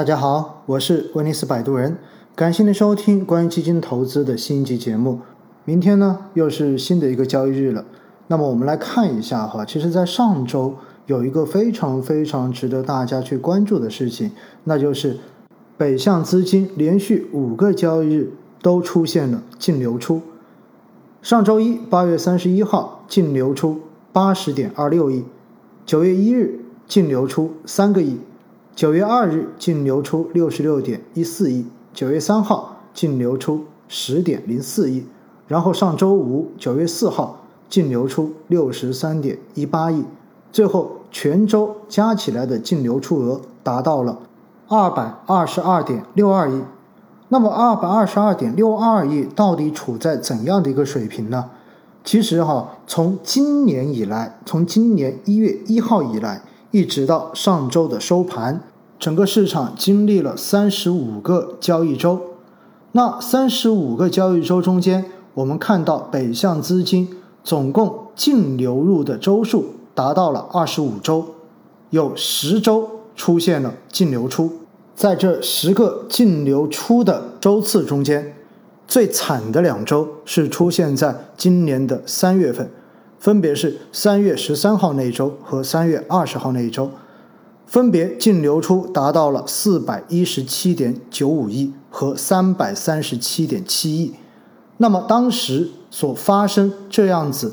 大家好，我是威尼斯摆渡人，感谢您收听关于基金投资的新一集节目。明天呢，又是新的一个交易日了。那么我们来看一下哈，其实，在上周有一个非常非常值得大家去关注的事情，那就是北向资金连续五个交易日都出现了净流出。上周一，八月三十一号净流出八十点二六亿；九月一日净流出三个亿；九月二日净流出六十六点一四亿；九月三号净流出十点零四亿；然后上周五，九月四号。净流出六十三点一八亿，最后全周加起来的净流出额达到了二百二十二点六二亿。那么二百二十二点六二亿到底处在怎样的一个水平呢？其实哈，从今年以来，从今年一月一号以来，一直到上周的收盘，整个市场经历了三十五个交易周。那三十五个交易周中间，我们看到北向资金。总共净流入的周数达到了二十五周，有十周出现了净流出。在这十个净流出的周次中间，最惨的两周是出现在今年的三月份，分别是三月十三号那一周和三月二十号那一周，分别净流出达到了四百一十七点九五亿和三百三十七点七亿。那么当时。所发生这样子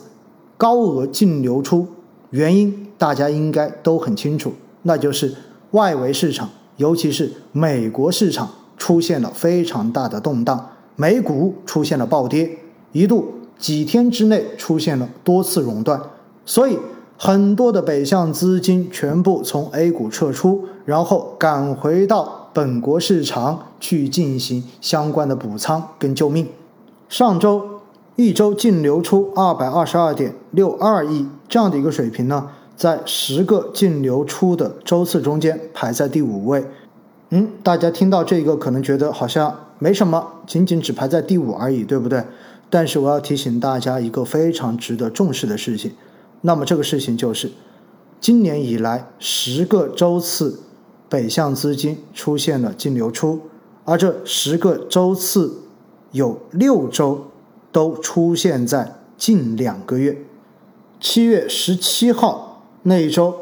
高额净流出原因，大家应该都很清楚，那就是外围市场，尤其是美国市场出现了非常大的动荡，美股出现了暴跌，一度几天之内出现了多次熔断，所以很多的北向资金全部从 A 股撤出，然后赶回到本国市场去进行相关的补仓跟救命。上周。一周净流出二百二十二点六二亿这样的一个水平呢，在十个净流出的周次中间排在第五位。嗯，大家听到这个可能觉得好像没什么，仅仅只排在第五而已，对不对？但是我要提醒大家一个非常值得重视的事情，那么这个事情就是，今年以来十个周次北向资金出现了净流出，而这十个周次有六周。都出现在近两个月，七月十七号那一周，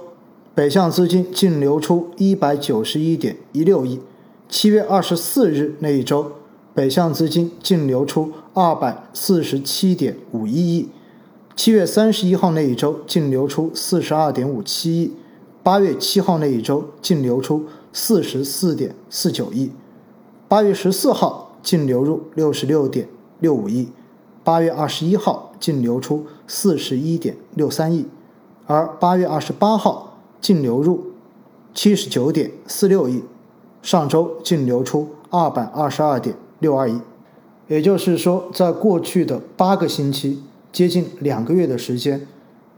北向资金净流出一百九十一点一六亿；七月二十四日那一周，北向资金净流出二百四十七点五一亿；七月三十一号那一周净流出四十二点五七亿；八月七号那一周净流出四十四点四九亿；八月十四号净流入六十六点六五亿。八月二十一号净流出四十一点六三亿，而八月二十八号净流入七十九点四六亿，上周净流出二百二十二点六二亿。也就是说，在过去的八个星期，接近两个月的时间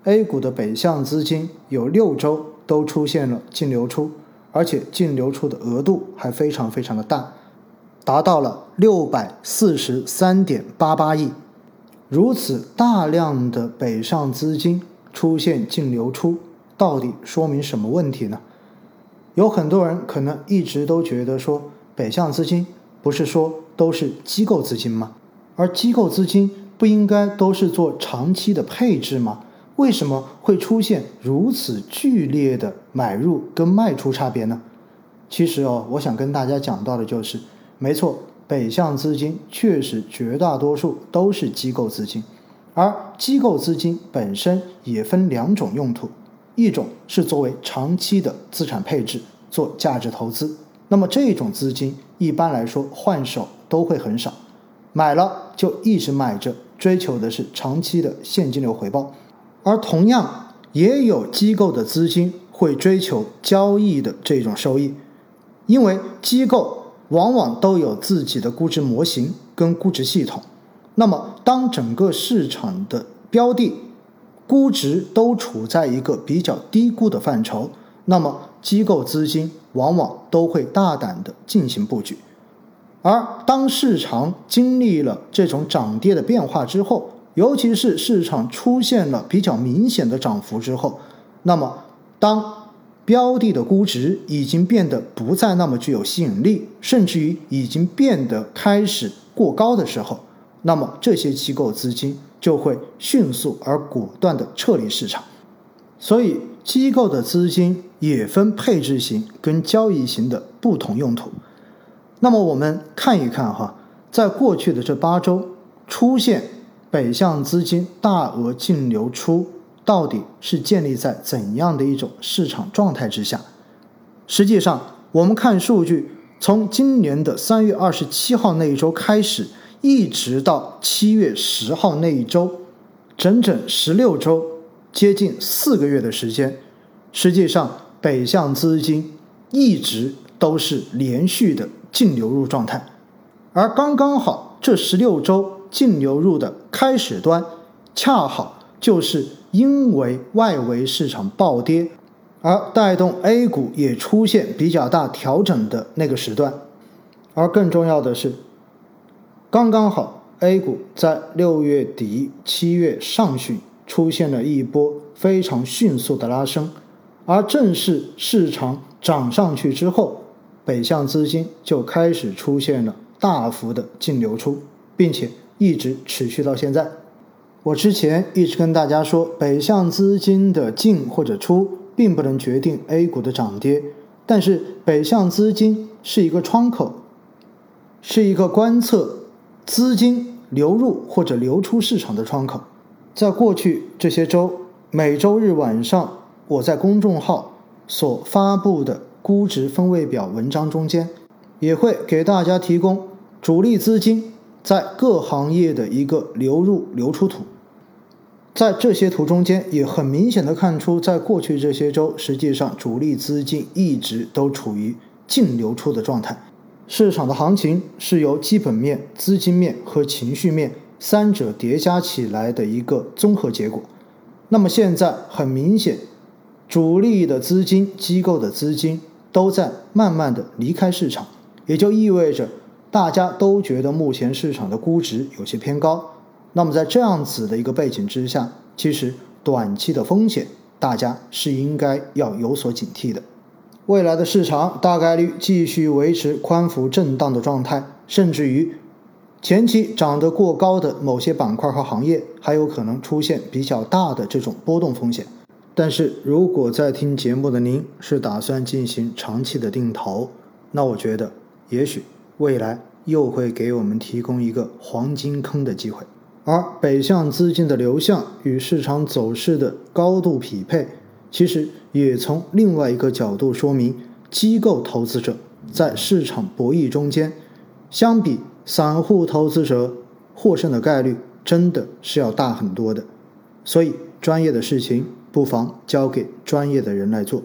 ，A 股的北向资金有六周都出现了净流出，而且净流出的额度还非常非常的大，达到了六百四十三点八八亿。如此大量的北上资金出现净流出，到底说明什么问题呢？有很多人可能一直都觉得说，北向资金不是说都是机构资金吗？而机构资金不应该都是做长期的配置吗？为什么会出现如此剧烈的买入跟卖出差别呢？其实哦，我想跟大家讲到的就是，没错。北向资金确实绝大多数都是机构资金，而机构资金本身也分两种用途，一种是作为长期的资产配置，做价值投资。那么这种资金一般来说换手都会很少，买了就一直买着，追求的是长期的现金流回报。而同样也有机构的资金会追求交易的这种收益，因为机构。往往都有自己的估值模型跟估值系统。那么，当整个市场的标的估值都处在一个比较低估的范畴，那么机构资金往往都会大胆的进行布局。而当市场经历了这种涨跌的变化之后，尤其是市场出现了比较明显的涨幅之后，那么当标的的估值已经变得不再那么具有吸引力，甚至于已经变得开始过高的时候，那么这些机构资金就会迅速而果断地撤离市场。所以，机构的资金也分配置型跟交易型的不同用途。那么，我们看一看哈，在过去的这八周出现北向资金大额净流出。到底是建立在怎样的一种市场状态之下？实际上，我们看数据，从今年的三月二十七号那一周开始，一直到七月十号那一周，整整十六周，接近四个月的时间，实际上北向资金一直都是连续的净流入状态，而刚刚好这十六周净流入的开始端，恰好就是。因为外围市场暴跌，而带动 A 股也出现比较大调整的那个时段，而更重要的是，刚刚好 A 股在六月底、七月上旬出现了一波非常迅速的拉升，而正是市场涨上去之后，北向资金就开始出现了大幅的净流出，并且一直持续到现在。我之前一直跟大家说，北向资金的进或者出并不能决定 A 股的涨跌，但是北向资金是一个窗口，是一个观测资金流入或者流出市场的窗口。在过去这些周，每周日晚上我在公众号所发布的估值分位表文章中间，也会给大家提供主力资金在各行业的一个流入流出图。在这些图中间，也很明显的看出，在过去这些周，实际上主力资金一直都处于净流出的状态。市场的行情是由基本面、资金面和情绪面三者叠加起来的一个综合结果。那么现在很明显，主力的资金、机构的资金都在慢慢的离开市场，也就意味着大家都觉得目前市场的估值有些偏高。那么在这样子的一个背景之下，其实短期的风险大家是应该要有所警惕的。未来的市场大概率继续维持宽幅震荡的状态，甚至于前期涨得过高的某些板块和行业还有可能出现比较大的这种波动风险。但是如果在听节目的您是打算进行长期的定投，那我觉得也许未来又会给我们提供一个黄金坑的机会。而北向资金的流向与市场走势的高度匹配，其实也从另外一个角度说明，机构投资者在市场博弈中间，相比散户投资者获胜的概率真的是要大很多的。所以，专业的事情不妨交给专业的人来做。